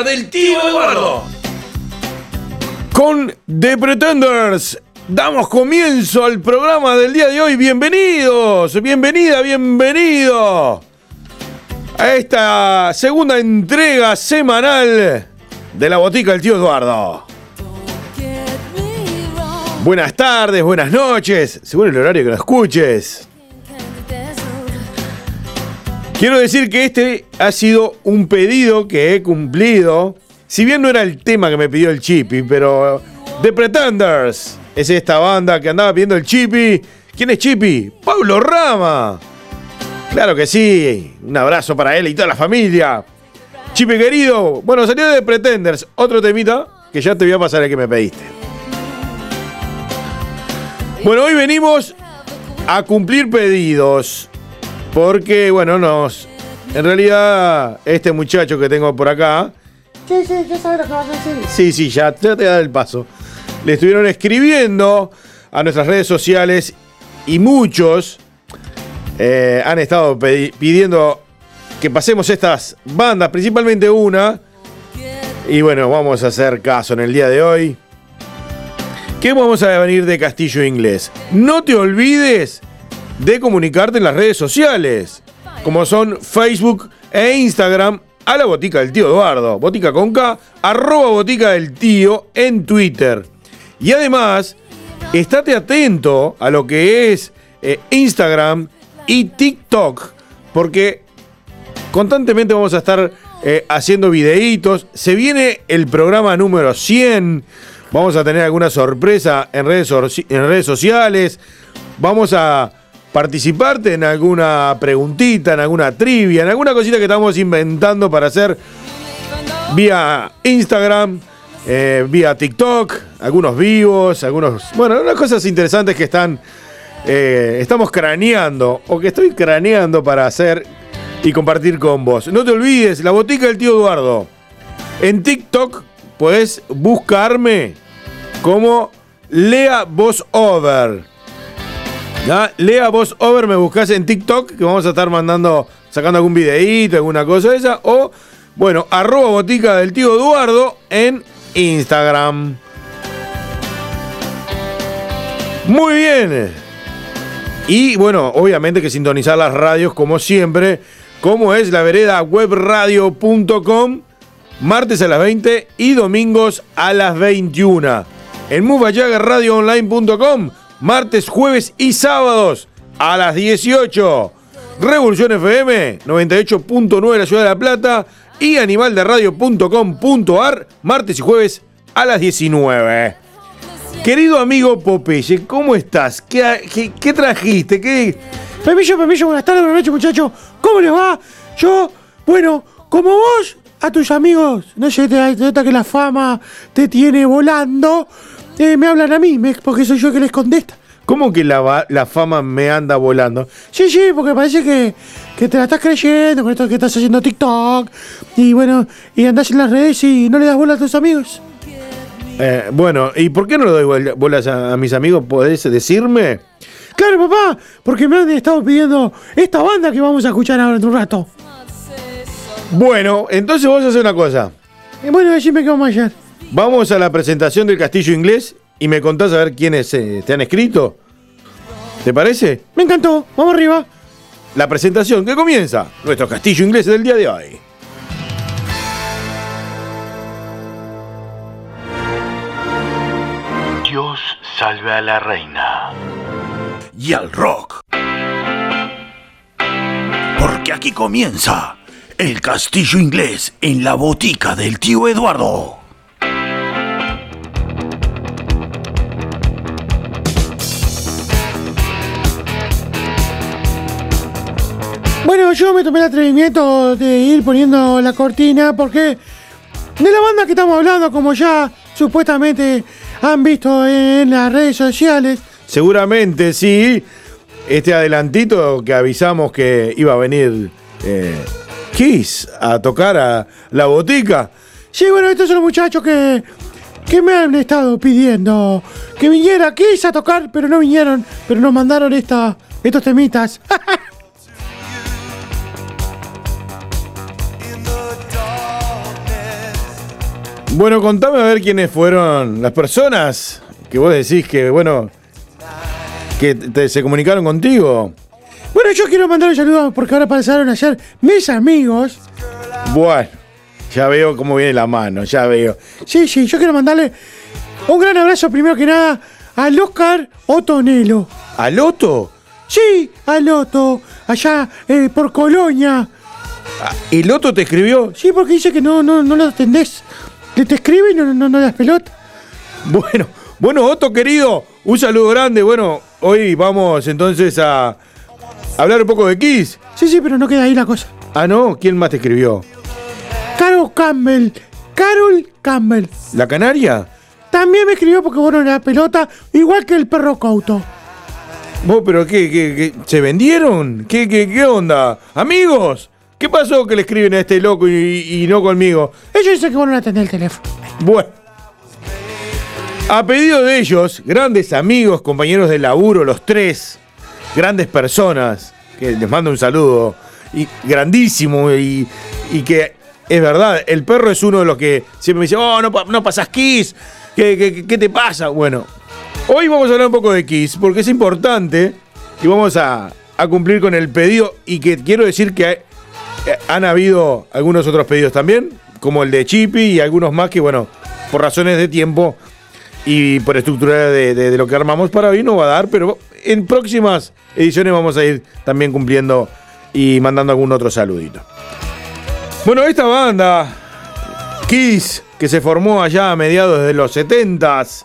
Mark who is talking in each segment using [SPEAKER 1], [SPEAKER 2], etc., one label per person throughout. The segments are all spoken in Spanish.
[SPEAKER 1] Del Tío Eduardo.
[SPEAKER 2] Con The Pretenders damos comienzo al programa del día de hoy. Bienvenidos, bienvenida, bienvenido a esta segunda entrega semanal de la botica del tío Eduardo. Buenas tardes, buenas noches, según el horario que lo escuches. Quiero decir que este ha sido un pedido que he cumplido. Si bien no era el tema que me pidió el Chippy, pero The Pretenders es esta banda que andaba pidiendo el Chippy. ¿Quién es Chippy? Pablo Rama. Claro que sí. Un abrazo para él y toda la familia. Chippy querido. Bueno, salió de The Pretenders. Otro temita que ya te voy a pasar el que me pediste. Bueno, hoy venimos a cumplir pedidos. Porque, bueno, nos. En realidad, este muchacho que tengo por acá.
[SPEAKER 3] Sí, sí, ya sabes lo que vas a decir.
[SPEAKER 2] Sí, sí, ya, ya te da el paso. Le estuvieron escribiendo a nuestras redes sociales y muchos eh, han estado pidiendo que pasemos estas bandas, principalmente una. Y bueno, vamos a hacer caso en el día de hoy. Que vamos a venir de Castillo Inglés. No te olvides de comunicarte en las redes sociales, como son Facebook e Instagram, a la botica del tío Eduardo, botica con K, arroba botica del tío en Twitter. Y además, estate atento a lo que es eh, Instagram y TikTok, porque constantemente vamos a estar eh, haciendo videitos. Se viene el programa número 100. Vamos a tener alguna sorpresa en redes, en redes sociales. Vamos a participarte en alguna preguntita, en alguna trivia, en alguna cosita que estamos inventando para hacer vía Instagram, eh, vía TikTok, algunos vivos, algunos, bueno, unas cosas interesantes que están, eh, estamos craneando o que estoy craneando para hacer y compartir con vos. No te olvides, la botica del tío Eduardo. En TikTok puedes buscarme como Lea Voz Over. Lea Voz Over, me buscas en TikTok, que vamos a estar mandando, sacando algún videíto, alguna cosa de esa. O, bueno, arroba botica del tío Eduardo en Instagram. Muy bien. Y bueno, obviamente que sintonizar las radios como siempre, como es la vereda webradio.com, martes a las 20 y domingos a las 21. En moveayagarradioonline.com, martes, jueves y sábados a las 18. Revolución FM 98.9 de la Ciudad de La Plata y animalderadio.com.ar, martes y jueves a las 19. Querido amigo Popeye, ¿cómo estás? ¿Qué, trajiste? ¿Qué,
[SPEAKER 3] Pepillo, Pepillo, buenas tardes, buenas noches, muchachos. ¿Cómo les va? Yo, bueno, como vos, a tus amigos, no sé, te, te nota que la fama te tiene volando, eh, me hablan a mí, me- porque soy yo el que les contesta.
[SPEAKER 2] ¿Cómo que la, va- la fama me anda volando?
[SPEAKER 3] Sí, sí, porque parece que, que te la estás creyendo con esto que estás haciendo TikTok. Y bueno, y andás en las redes y no le das bola a tus amigos.
[SPEAKER 2] Eh, bueno, ¿y por qué no le doy bol- bolas a, a mis amigos? ¿Podés decirme?
[SPEAKER 3] Claro, papá, porque me han estado pidiendo esta banda que vamos a escuchar ahora en un rato.
[SPEAKER 2] Bueno, entonces vos haces una cosa.
[SPEAKER 3] Y bueno, decime qué vamos a hacer.
[SPEAKER 2] Vamos a la presentación del Castillo Inglés y me contás a ver quiénes eh, te han escrito. ¿Te parece?
[SPEAKER 3] Me encantó, vamos arriba.
[SPEAKER 2] La presentación que comienza nuestro Castillo Inglés del día de hoy.
[SPEAKER 4] Dios salve a la reina. Y al rock. Porque aquí comienza el castillo inglés en la botica del tío Eduardo.
[SPEAKER 3] Yo me tomé el atrevimiento de ir poniendo la cortina porque de la banda que estamos hablando, como ya supuestamente han visto en las redes sociales,
[SPEAKER 2] Seguramente sí. Este adelantito que avisamos que iba a venir eh, Kiss a tocar a la botica.
[SPEAKER 3] Sí, bueno, estos son los muchachos que, que me han estado pidiendo que viniera aquí a tocar, pero no vinieron, pero nos mandaron esta, estos temitas.
[SPEAKER 2] Bueno, contame a ver quiénes fueron las personas que vos decís que, bueno, que te- se comunicaron contigo.
[SPEAKER 3] bueno, yo quiero mandar un saludo porque ahora pasaron ayer mis amigos.
[SPEAKER 2] Bueno, ya veo cómo viene la mano, ya veo.
[SPEAKER 3] Sí, sí, yo quiero mandarle un gran abrazo primero que nada al Oscar Otonelo.
[SPEAKER 2] ¿Al Otto?
[SPEAKER 3] Sí, al Otto, allá eh, por Colonia.
[SPEAKER 2] ¿El Otto te escribió?
[SPEAKER 3] Sí, porque dice que no, no, no lo atendés. Le te escribe y no, no, no das pelota.
[SPEAKER 2] Bueno, bueno, Otto querido, un saludo grande. Bueno, hoy vamos entonces a hablar un poco de Kiss.
[SPEAKER 3] Sí, sí, pero no queda ahí la cosa.
[SPEAKER 2] Ah, no, ¿quién más te escribió?
[SPEAKER 3] Carol Campbell. Carol Campbell.
[SPEAKER 2] ¿La Canaria?
[SPEAKER 3] También me escribió porque bueno, la pelota, igual que el perro Couto.
[SPEAKER 2] ¿Vos, pero qué, qué, qué? ¿Se vendieron? ¿Qué, qué, qué onda? ¿Amigos? ¿Qué pasó que le escriben a este loco y, y no conmigo?
[SPEAKER 3] Ellos dicen que van a atender el teléfono.
[SPEAKER 2] Bueno. A pedido de ellos, grandes amigos, compañeros de laburo, los tres, grandes personas, que les mando un saludo, y grandísimo, y, y que es verdad, el perro es uno de los que siempre me dice, oh, no, no pasas Kiss, ¿Qué, qué, qué te pasa? Bueno, hoy vamos a hablar un poco de Kiss, porque es importante, y vamos a, a cumplir con el pedido, y que quiero decir que eh, han habido algunos otros pedidos también, como el de Chippy y algunos más que, bueno, por razones de tiempo y por estructura de, de- de lo que armamos para hoy no va a dar, pero en próximas ediciones vamos a ir también cumpliendo y mandando algún otro saludito. Bueno, esta banda, Kiss, que se formó allá a mediados de los 70s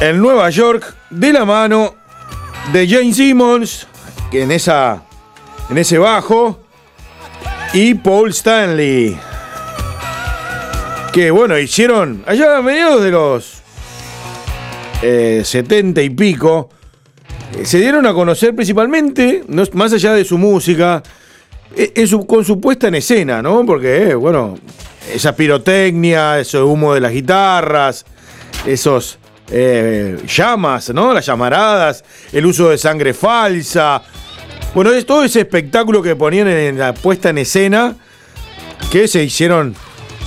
[SPEAKER 2] en Nueva York, de la mano de Jane Simmons, que en, esa, en ese bajo, y Paul Stanley que bueno, hicieron allá a mediados de los eh, 70 y pico, eh, se dieron a conocer principalmente, no- más allá de su música, eh, con su puesta en escena, ¿no? Porque, eh, bueno, esa pirotecnia, ese humo de las guitarras, esos llamas, ¿no? Las llamaradas, el uso de sangre falsa. Bueno, es todo ese espectáculo que ponían en la puesta en escena que se hicieron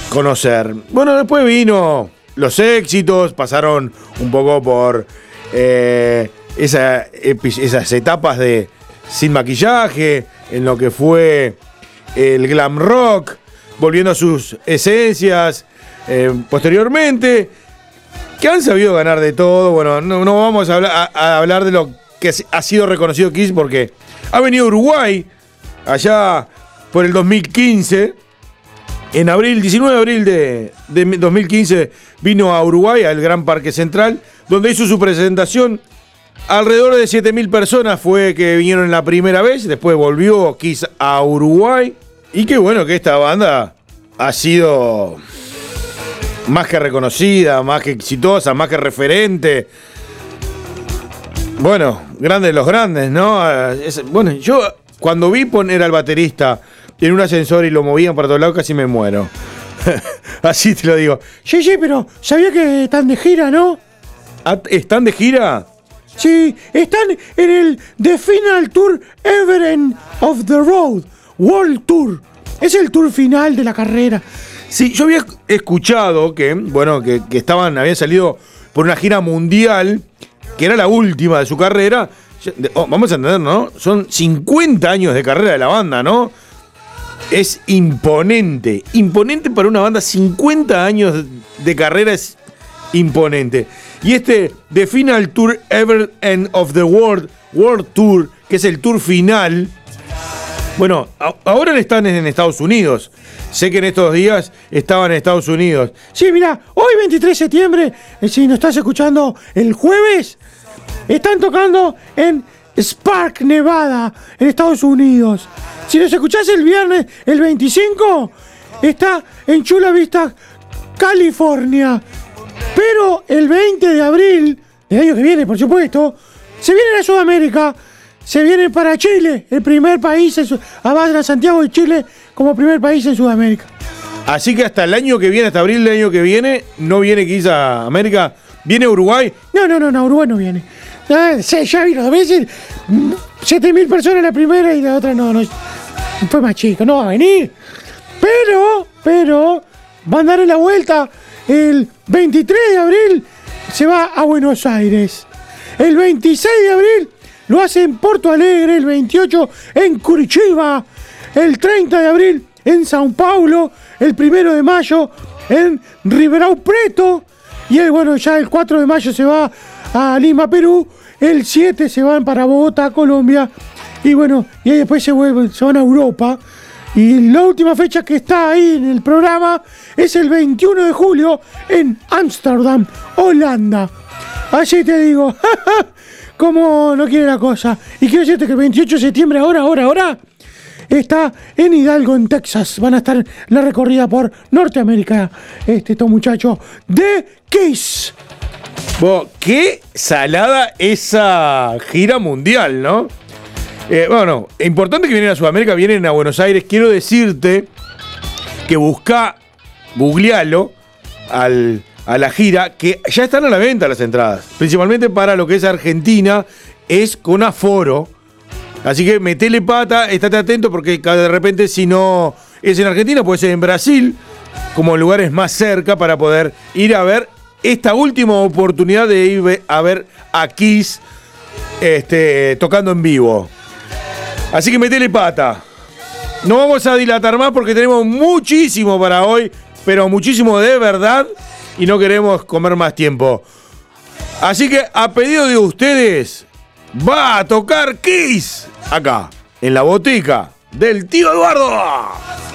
[SPEAKER 2] conocer. Bueno, después vino los éxitos, pasaron un poco por eh, esas etapas de sin maquillaje, en lo que fue el glam rock, volviendo a sus esencias eh, posteriormente, que han sabido ganar de todo. Bueno, no, no vamos a hablar, a hablar de lo que ha sido reconocido Kiss porque ha venido a Uruguay allá por el 2015. En abril, 19 de abril de, de 2015, vino a Uruguay, al Gran Parque Central, donde hizo su presentación. Alrededor de 7.000 personas fue que vinieron la primera vez, después volvió Kiss a Uruguay. Y qué bueno que esta banda ha sido más que reconocida, más que exitosa, más que referente. Bueno, grandes los grandes, ¿no? Ah, bueno, yo cuando vi poner al baterista en un ascensor y lo movían para todos lados, casi me muero. Así te lo digo.
[SPEAKER 3] Sí, sí, pero sabía que están de gira, ¿no?
[SPEAKER 2] Ah, ¿Están de gira?
[SPEAKER 3] Sí, están en el The Final Tour Ever End of the Road World Tour. Es el tour final de la carrera.
[SPEAKER 2] Sí, yo había escuchado que, bueno, que, que estaban, habían salido por una gira mundial, que era la última de su carrera. Oh, vamos a entender, ¿no? Son 50 años de carrera de la banda, ¿no? Es imponente, imponente para una banda, 50 años de carrera es imponente. Y este The Final Tour Ever End of the World, World Tour, que es el tour final, bueno, ahora están en Estados Unidos. Sé que en estos días estaban en Estados Unidos.
[SPEAKER 3] Sí, mira, hoy 23 de septiembre, eh, si nos estás escuchando el jueves, están tocando en Spark, Nevada, en Estados Unidos. Si nos escuchás el viernes, el 25, está en Chula Vista, California. Pero el 20 de abril, del año que viene, por supuesto, se vienen a Sudamérica, se vienen para Chile, el primer país, en de Santiago de Chile, como primer país en Sudamérica.
[SPEAKER 2] Así que hasta el año que viene, hasta abril del año que viene, no viene quizá América, viene Uruguay.
[SPEAKER 3] No, no, no, no, Uruguay no viene. Ah, ya vino dos veces. mm, Siete mil personas la primera y la otra no, no. Fue más chico, no va a venir. Pero, pero, van a darle la vuelta. El 23 de abril se va a Buenos Aires. El 26 de abril lo hace en Porto Alegre. El 28 en Curitiba. El 30 de abril en Sao Paulo. El 1 de mayo en Ribeirão Preto. Y él, bueno, ya el 4 de mayo se va a Lima, Perú. El 7 se van para Bogotá, Colombia. Y bueno, y ahí después se vuelven, se van a Europa. Y la última fecha que está ahí en el programa es el 21 de julio en Ámsterdam, Holanda. Así te digo, como no quiere la cosa. Y quiero decirte que el 28 de septiembre, ahora, ahora, ahora, está en Hidalgo, en Texas. Van a estar la recorrida por Norteamérica. Este, estos muchachos de Kiss.
[SPEAKER 4] Bo, qué salada esa gira mundial, ¿no? Eh, bueno, importante que vienen a Sudamérica, vienen a Buenos Aires. Quiero decirte que busca, googlealo al, a la gira, que ya están a la venta las entradas. Principalmente para lo que es Argentina, es con aforo. Así que metele pata, estate atento porque de repente si no es en Argentina, puede ser en Brasil, como lugares más cerca para poder ir a ver esta última oportunidad de ir a ver a Kiss este, tocando en vivo. Así que metele pata. No vamos a dilatar más porque tenemos muchísimo para hoy, pero muchísimo de verdad y no queremos comer más tiempo. Así que a pedido de ustedes, va a tocar Kiss acá, en la botica del tío Eduardo.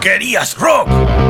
[SPEAKER 5] Querías rock.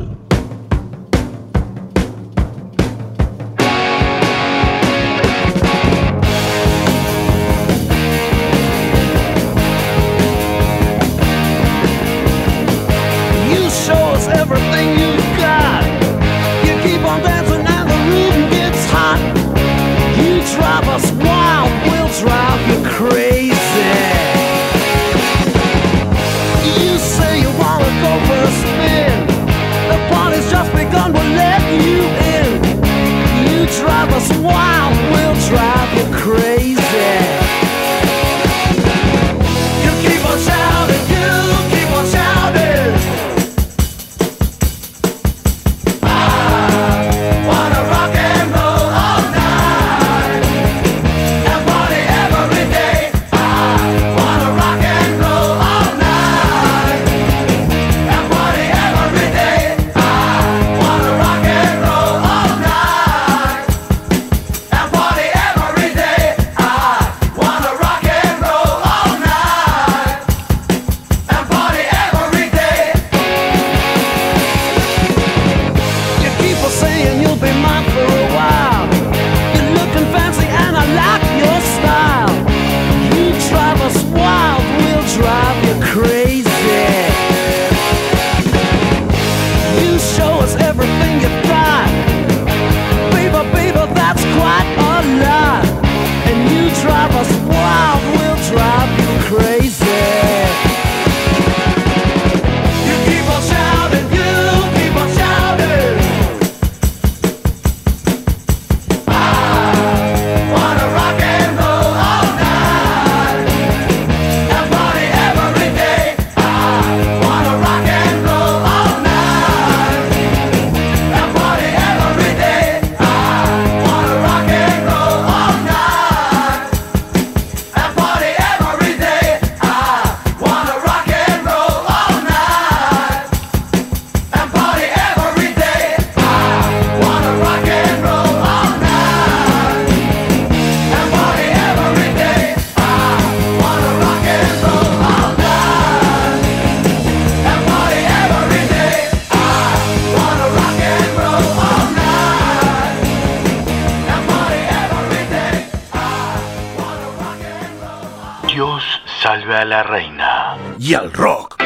[SPEAKER 4] Salve a la reina. Y al rock.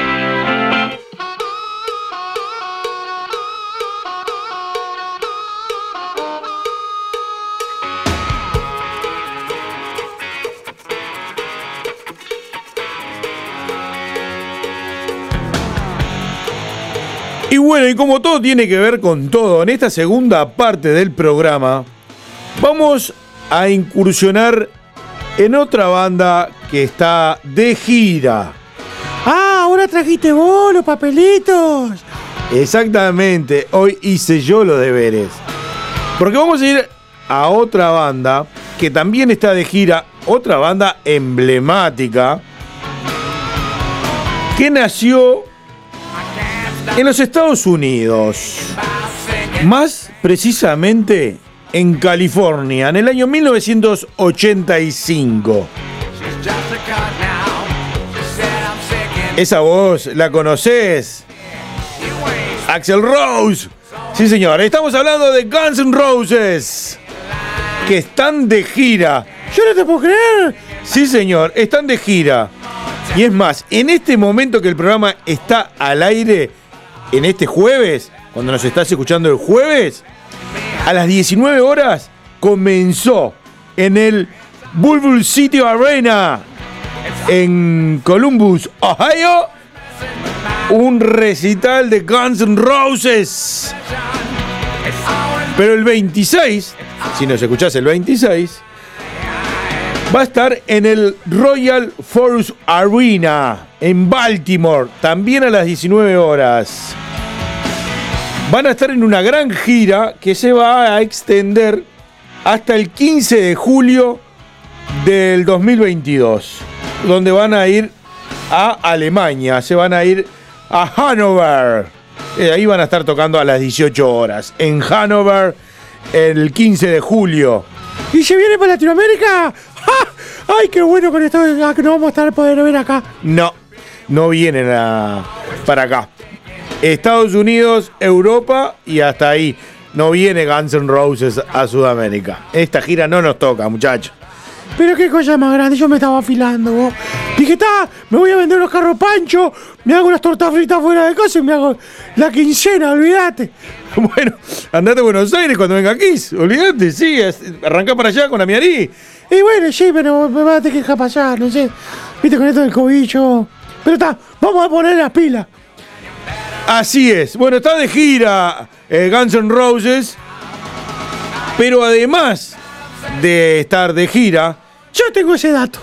[SPEAKER 2] Y bueno, y como todo tiene que ver con todo, en esta segunda parte del programa vamos a incursionar en otra banda que está de gira.
[SPEAKER 3] Ah, ahora trajiste vos los papelitos.
[SPEAKER 2] Exactamente, hoy hice yo los deberes. Porque vamos a ir a otra banda que también está de gira, otra banda emblemática que nació en los Estados Unidos, más precisamente en California, en el año 1985. Esa voz, ¿la conoces? Axel Rose. Sí, señor. Estamos hablando de Guns N' Roses. Que están de gira.
[SPEAKER 3] Yo no te puedo creer.
[SPEAKER 2] Sí, señor. Están de gira. Y es más, en este momento que el programa está al aire, en este jueves, cuando nos estás escuchando el jueves, a las 19 horas comenzó en el Bulbul City Arena en Columbus, Ohio, un recital de Guns N' Roses. Pero el 26, si nos escuchás el 26, va a estar en el Royal Forest Arena en Baltimore, también a las 19 horas. Van a estar en una gran gira que se va a extender hasta el 15 de julio del 2022, donde van a ir a Alemania, se van a ir a Hannover. Eh, ahí van a estar tocando a las 18 horas. En Hannover, el 15 de julio.
[SPEAKER 3] ¿Y se viene para Latinoamérica? ¡Ja! ¡Ay, qué bueno con esto ah, no vamos a estar poder ver acá!
[SPEAKER 2] No, no vienen para acá. Estados Unidos, Europa y hasta ahí. No viene Guns N' Roses a Sudamérica. Esta gira no nos toca, muchachos.
[SPEAKER 3] Pero qué cosa más grande, yo me estaba afilando, vos. Dije, está, me voy a vender unos carros pancho, me hago unas tortas fritas fuera de casa y me hago la quincena, olvídate.
[SPEAKER 2] Bueno, andate a Buenos Aires cuando venga aquí. Olvídate, sí. Arrancá para allá con la Miarí.
[SPEAKER 3] Y bueno, sí, pero me va a tener que dejar pasar, no sé. Viste con esto del cobicho. Pero está, vamos a poner las pilas.
[SPEAKER 2] Así es. Bueno, está de gira eh, Guns N' Roses. Pero además de estar de gira.
[SPEAKER 3] Yo tengo ese dato.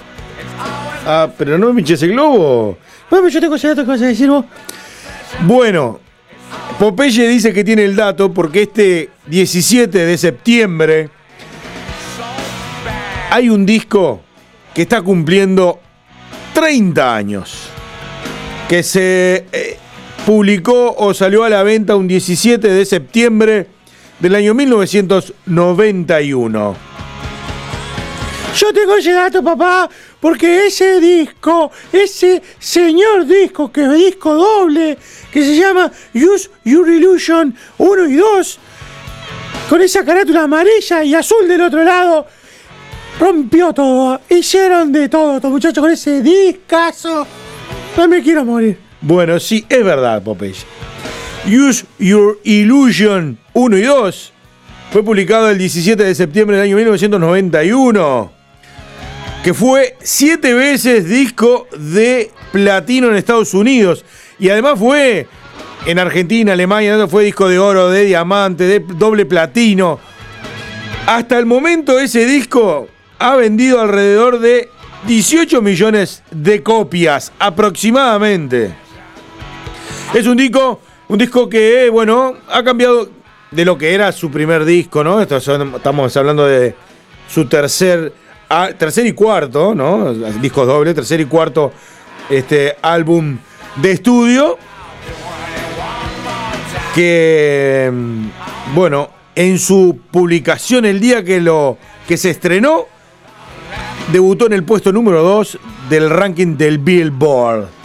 [SPEAKER 2] Ah, pero no me pinches el globo.
[SPEAKER 3] Bueno, yo tengo ese dato que vas a decir vos.
[SPEAKER 2] Bueno, Popeye dice que tiene el dato porque este 17 de septiembre hay un disco que está cumpliendo 30 años. Que se eh, publicó o salió a la venta un 17 de septiembre del año 1991.
[SPEAKER 3] Yo tengo ese dato, papá, porque ese disco, ese señor disco, que es disco doble, que se llama Use Your Illusion 1 y 2, con esa carátula amarilla y azul del otro lado, rompió todo. Hicieron de todo, estos muchachos, con ese discazo. No me quiero morir.
[SPEAKER 2] Bueno, sí, es verdad, Popeye. Use Your Illusion 1 y 2 fue publicado el 17 de septiembre del año 1991. Que fue siete veces disco de platino en Estados Unidos. Y además fue en Argentina, Alemania, fue disco de oro, de diamante, de doble platino. Hasta el momento ese disco ha vendido alrededor de 18 millones de copias aproximadamente. Es un disco, un disco que, bueno, ha cambiado de lo que era su primer disco, ¿no? Estamos hablando de su tercer, ah, tercer y cuarto, ¿no? Discos doble, tercer y cuarto este, álbum de estudio. Que, mm, bueno, en su publicación el día que, lo, que se estrenó, debutó en el puesto número 2 del ranking del Billboard.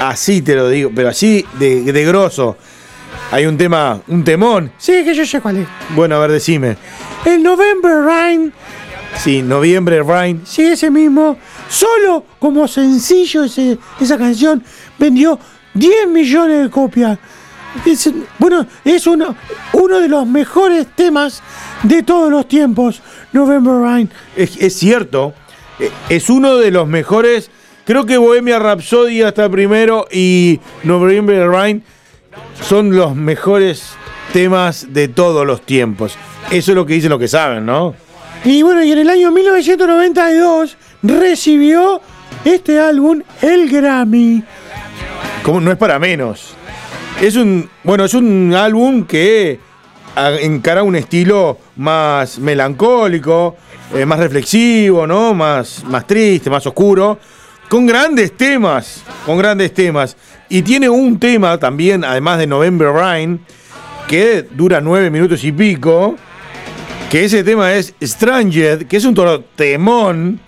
[SPEAKER 2] Así te lo digo, pero así de, de grosso. Hay un tema, un temón.
[SPEAKER 3] Sí, que yo sé cuál es.
[SPEAKER 2] Bueno, a ver, decime.
[SPEAKER 3] El November Rain
[SPEAKER 2] Sí, Noviembre Rain.
[SPEAKER 3] Sí, ese mismo. Solo como sencillo ese- esa canción vendió 10 millones de copias. Es- bueno, es uno, uno de los mejores temas de todos los tiempos. November Rain.
[SPEAKER 2] Es, es cierto, es uno de los mejores. Creo que Bohemia Rhapsody hasta primero y November Rain son los mejores temas de todos los tiempos. Eso es lo que dicen los que saben, ¿no?
[SPEAKER 3] Y bueno, y en el año 1992 recibió este álbum el Grammy.
[SPEAKER 2] Como no es para menos. Es un, bueno, es un álbum que a- encara un estilo más melancólico, eh, más reflexivo, ¿no? Más, más triste, más oscuro, con grandes temas, con grandes temas. Y tiene un tema también, además de November Rain, que dura nueve minutos y pico, que ese tema es Stranged, que es un temón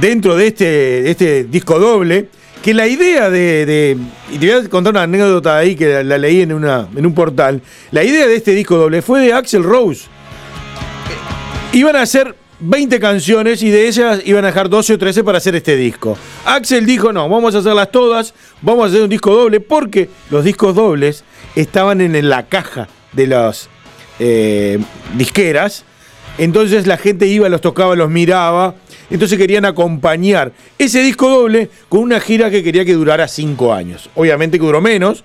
[SPEAKER 2] dentro de este, este disco doble, que la idea de, de- Y te voy a contar una anécdota ahí que la, la leí en, una, en un portal. La idea de este disco doble fue de Axel Rose. Iban a hacer 20 canciones y de ellas iban a dejar 12 o 13 para hacer este disco. Axel dijo, no, vamos a hacerlas todas, vamos a hacer un disco doble, porque los discos dobles estaban en, la caja de las eh, disqueras. Entonces la gente iba, los tocaba, los miraba. Entonces querían acompañar ese disco doble con una gira que quería que durara 5 años. Obviamente que duró menos,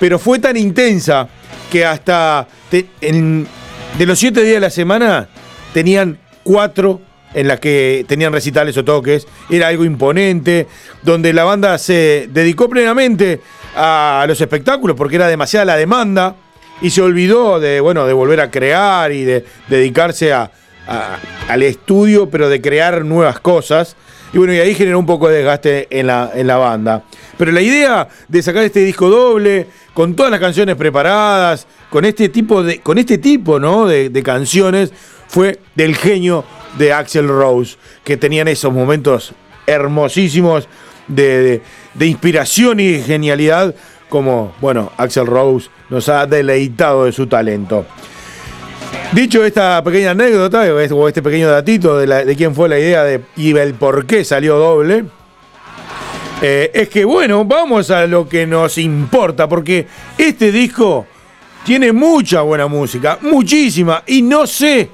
[SPEAKER 2] pero fue tan intensa que hasta de los 7 días de la semana tenían 4 en las que tenían recitales o toques. Era algo imponente, donde la banda se dedicó plenamente a los espectáculos porque era demasiada la demanda y se olvidó de, bueno, de volver a crear y de dedicarse a, al estudio, pero de crear nuevas cosas. Y bueno, y ahí generó un poco de desgaste en la, en la banda. Pero la idea de sacar este disco doble, con todas las canciones preparadas, con este tipo de, con este tipo, ¿no? de canciones, fue del genio de Axel Rose, que tenían esos momentos hermosísimos de, inspiración y genialidad, como, bueno, Axel Rose nos ha deleitado de su talento. Dicho esta pequeña anécdota, o este- este pequeño datito de quién fue la idea de, y el por qué salió doble, eh, es que bueno, vamos a lo que nos importa, porque este disco tiene mucha buena música, muchísima, y no sé,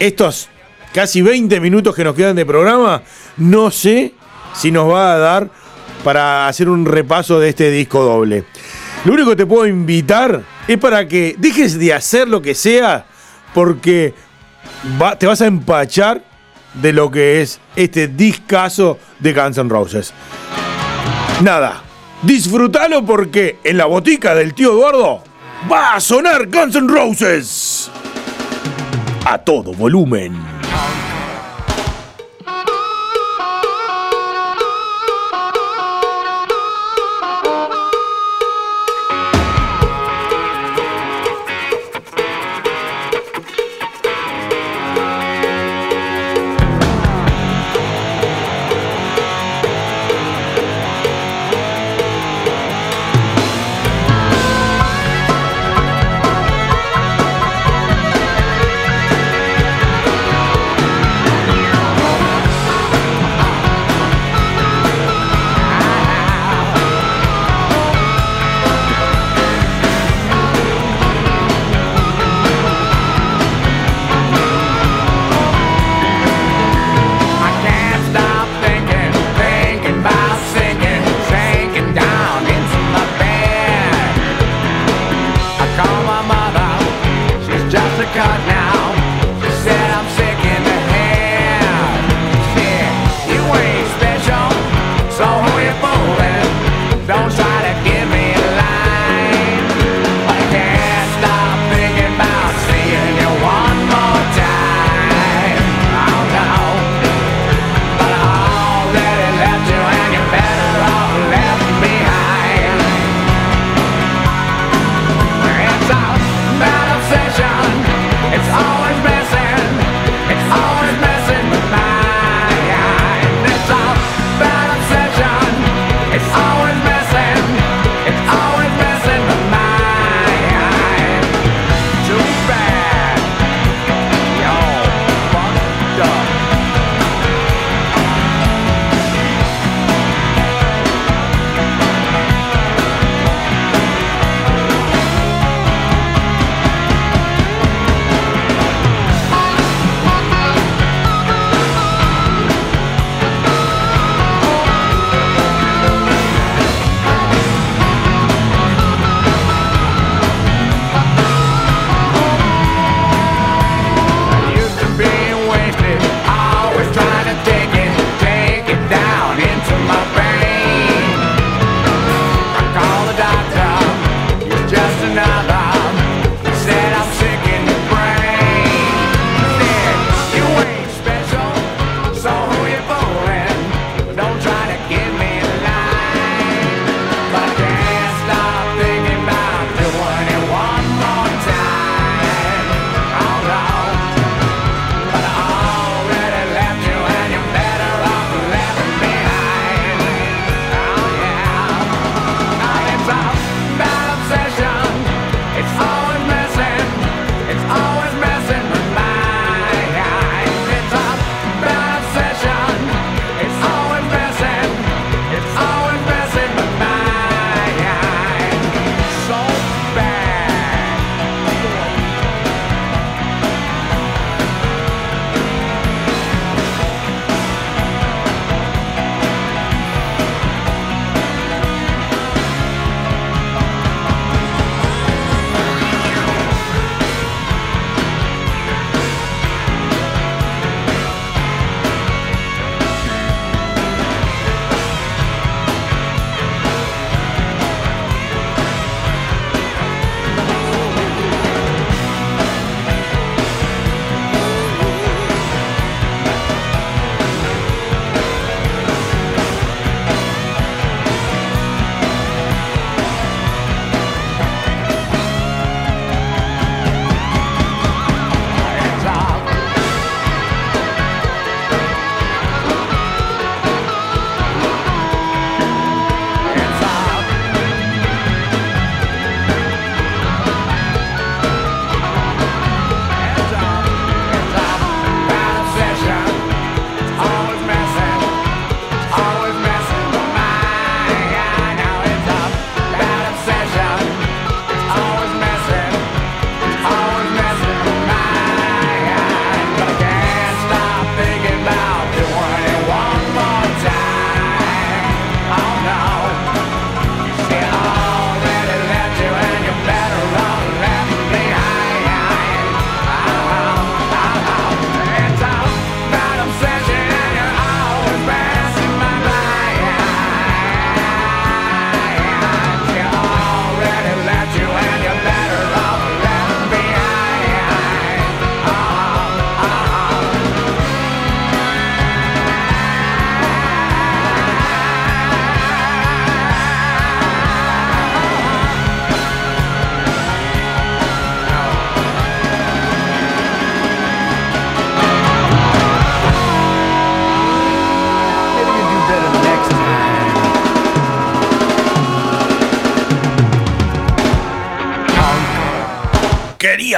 [SPEAKER 2] estos casi 20 minutos que nos quedan de programa, no sé si nos va a dar para hacer un repaso de este disco doble. Lo único que te puedo invitar es para que dejes de hacer lo que sea, porque te vas a empachar de lo que es este discazo de Guns N' Roses. Nada, disfrútalo porque en la botica del tío Eduardo va a sonar Guns N' Roses. A todo volumen.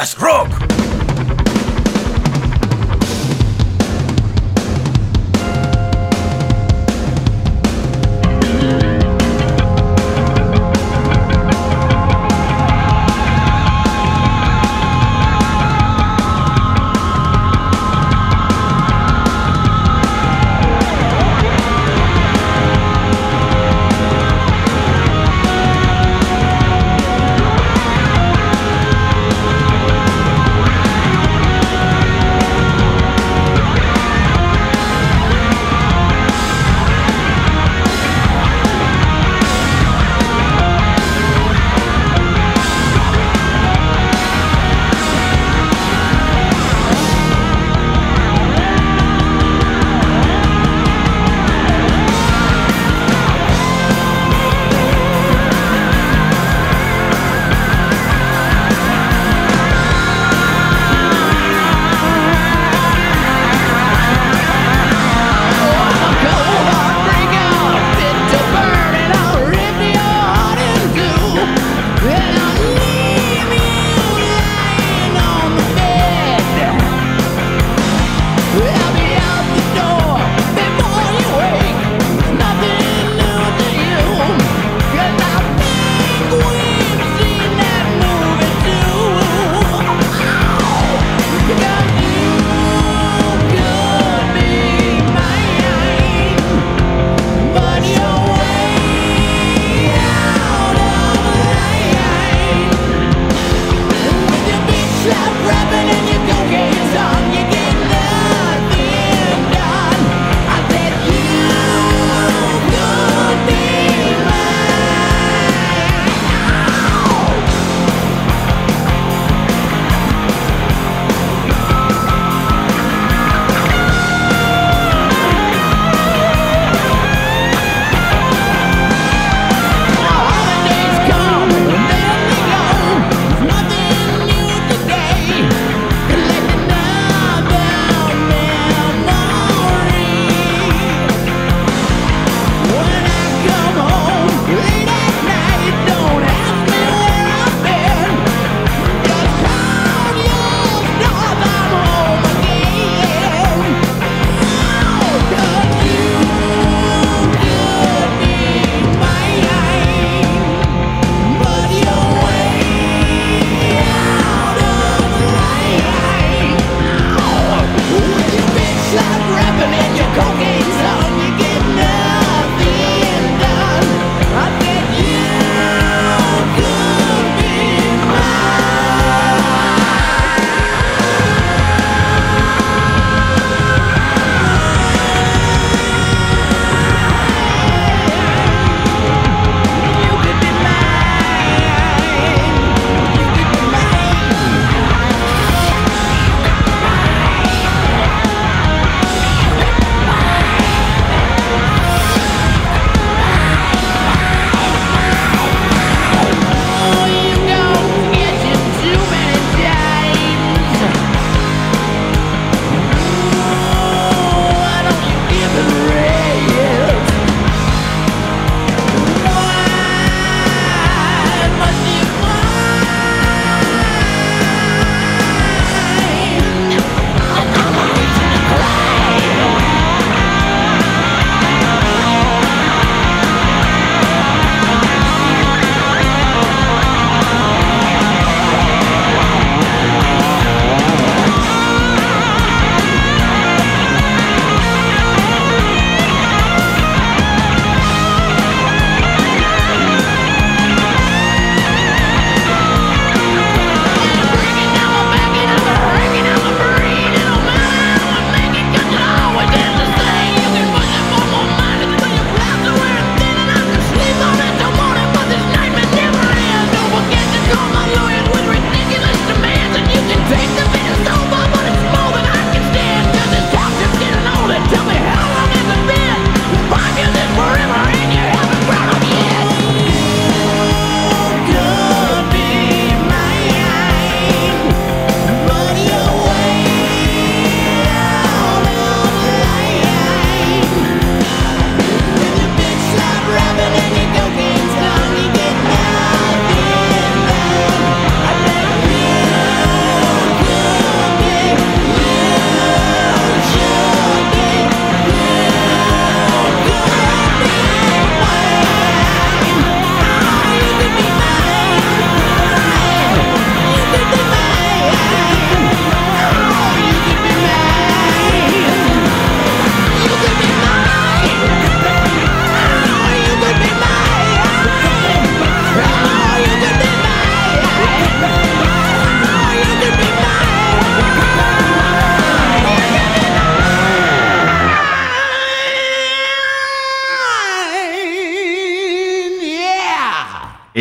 [SPEAKER 2] Querías rock.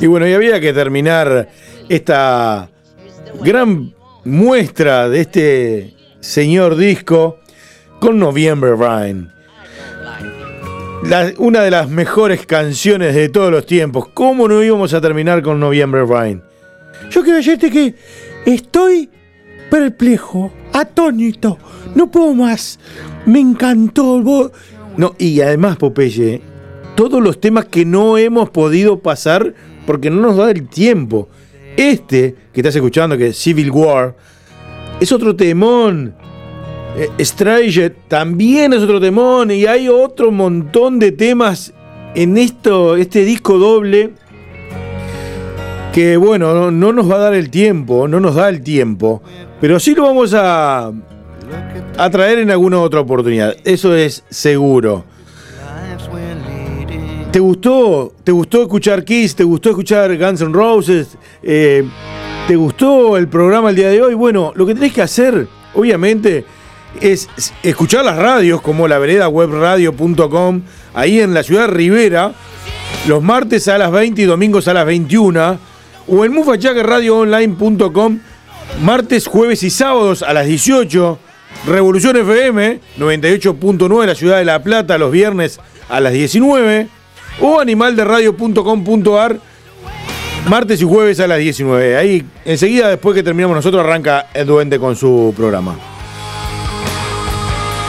[SPEAKER 4] Y
[SPEAKER 2] bueno, y había que terminar esta gran muestra de este señor disco con November Rain. Una de las mejores canciones de todos los tiempos. ¿Cómo no íbamos a terminar con November Rain?
[SPEAKER 3] Yo quiero decirte que estoy perplejo, atónito, no puedo más. Me encantó.
[SPEAKER 2] No, y además, Popeye, todos los temas que no hemos podido pasar porque no nos da el tiempo. Este que estás escuchando, que es Civil War, es otro temón. Eh, también es otro temón. Y hay otro montón de temas en esto, este disco doble. Que bueno, no, no nos va a dar el tiempo, no nos da el tiempo. Pero sí lo vamos a, a traer en alguna otra oportunidad. Eso es seguro. ¿Te gustó? ¿Te gustó escuchar Kiss? ¿Te gustó escuchar Guns N' Roses? Eh, ¿Te gustó el programa el día de hoy? Bueno, lo que tenés que hacer, obviamente, es escuchar las radios como la vereda webradio.com, ahí en la ciudad de Rivera, los martes a las 20 y domingos a las 21, o en mufachaqueradioonline.com, martes, jueves y sábados a las 18, Revolución FM 98.9 en la ciudad de La Plata, los viernes a las 19, o animalderadio.com.ar, martes y jueves a las 19. Ahí, enseguida, después que terminamos nosotros, arranca el Duende con su programa.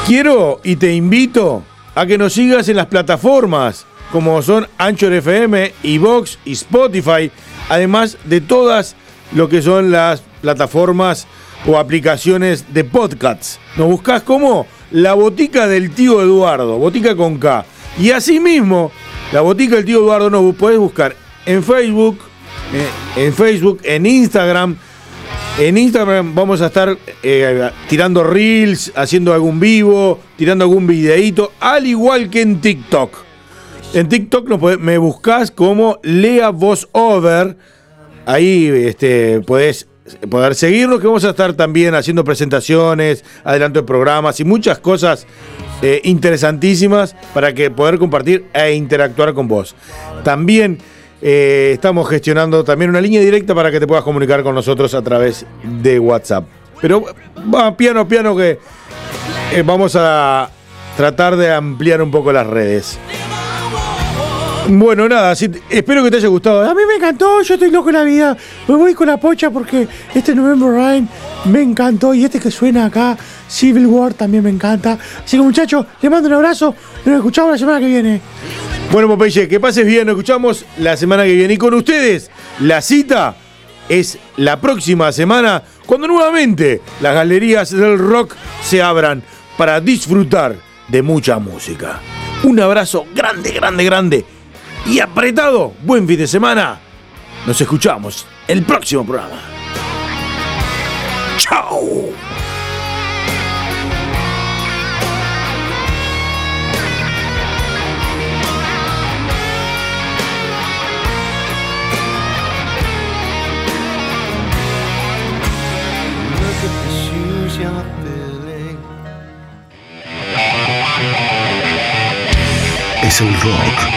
[SPEAKER 2] Quiero y te invito a que nos sigas en las plataformas como son Anchor FM, Vox y Spotify, además de todas lo que son las plataformas o aplicaciones de podcasts. Nos buscas como La Botica del Tío Eduardo, Botica con K. Y asimismo, La Botica del Tío Eduardo nos puedes buscar en Facebook, eh, en Facebook, en Instagram, en Instagram vamos a estar eh, tirando reels, haciendo algún vivo, tirando algún videíto, al igual que en TikTok. En TikTok nos podés- me buscas como Lea Voz Over. Ahí este, podés poder seguirnos, que vamos a estar también haciendo presentaciones, adelanto de programas y muchas cosas eh, interesantísimas para que poder compartir e interactuar con vos. También eh, estamos gestionando también una línea directa para que te puedas comunicar con nosotros a través de WhatsApp. Pero va piano piano que eh, vamos a tratar de ampliar un poco las redes. Bueno, nada, espero que te haya gustado.
[SPEAKER 3] A mí me encantó, yo estoy loco en la vida. Me voy con la pocha porque este November Rain me encantó y este que suena acá, Civil War, también me encanta. Así que muchachos, les mando un abrazo y nos escuchamos la semana que viene.
[SPEAKER 2] Bueno, Popeye, que pases bien, nos escuchamos la semana que viene. Y con ustedes, la cita es la próxima semana, cuando nuevamente las galerías del rock se abran para disfrutar de mucha música. Un abrazo grande, grande, grande y apretado. Buen fin de semana. Nos escuchamos el próximo programa. ¡Chao!
[SPEAKER 4] Es el rock